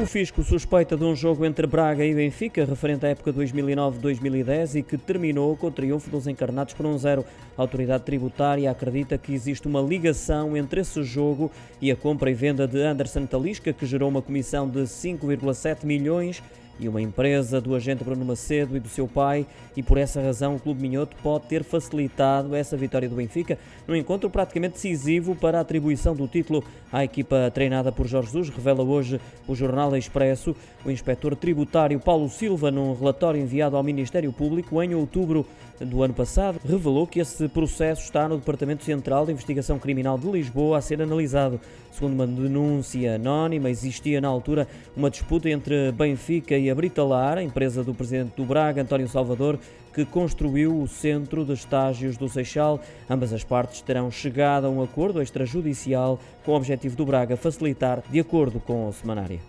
O Fisco suspeita de um jogo entre Braga e Benfica, referente à época 2009-2010 e que terminou com o triunfo dos encarnados por um zero. A autoridade tributária acredita que existe uma ligação entre esse jogo e a compra e venda de Anderson Talisca, que gerou uma comissão de 5,7 milhões e uma empresa do agente Bruno Macedo e do seu pai, e por essa razão o Clube Minhoto pode ter facilitado essa vitória do Benfica num encontro praticamente decisivo para a atribuição do título à equipa treinada por Jorge Jesus, revela hoje o Jornal Expresso. O inspetor tributário Paulo Silva, num relatório enviado ao Ministério Público em outubro do ano passado, revelou que esse processo está no Departamento Central de Investigação Criminal de Lisboa a ser analisado. Segundo uma denúncia anónima, existia na altura uma disputa entre Benfica e a Britalar, a empresa do presidente do Braga, António Salvador, que construiu o centro de estágios do Seixal. Ambas as partes terão chegado a um acordo extrajudicial com o objetivo do Braga facilitar, de acordo com o semanário.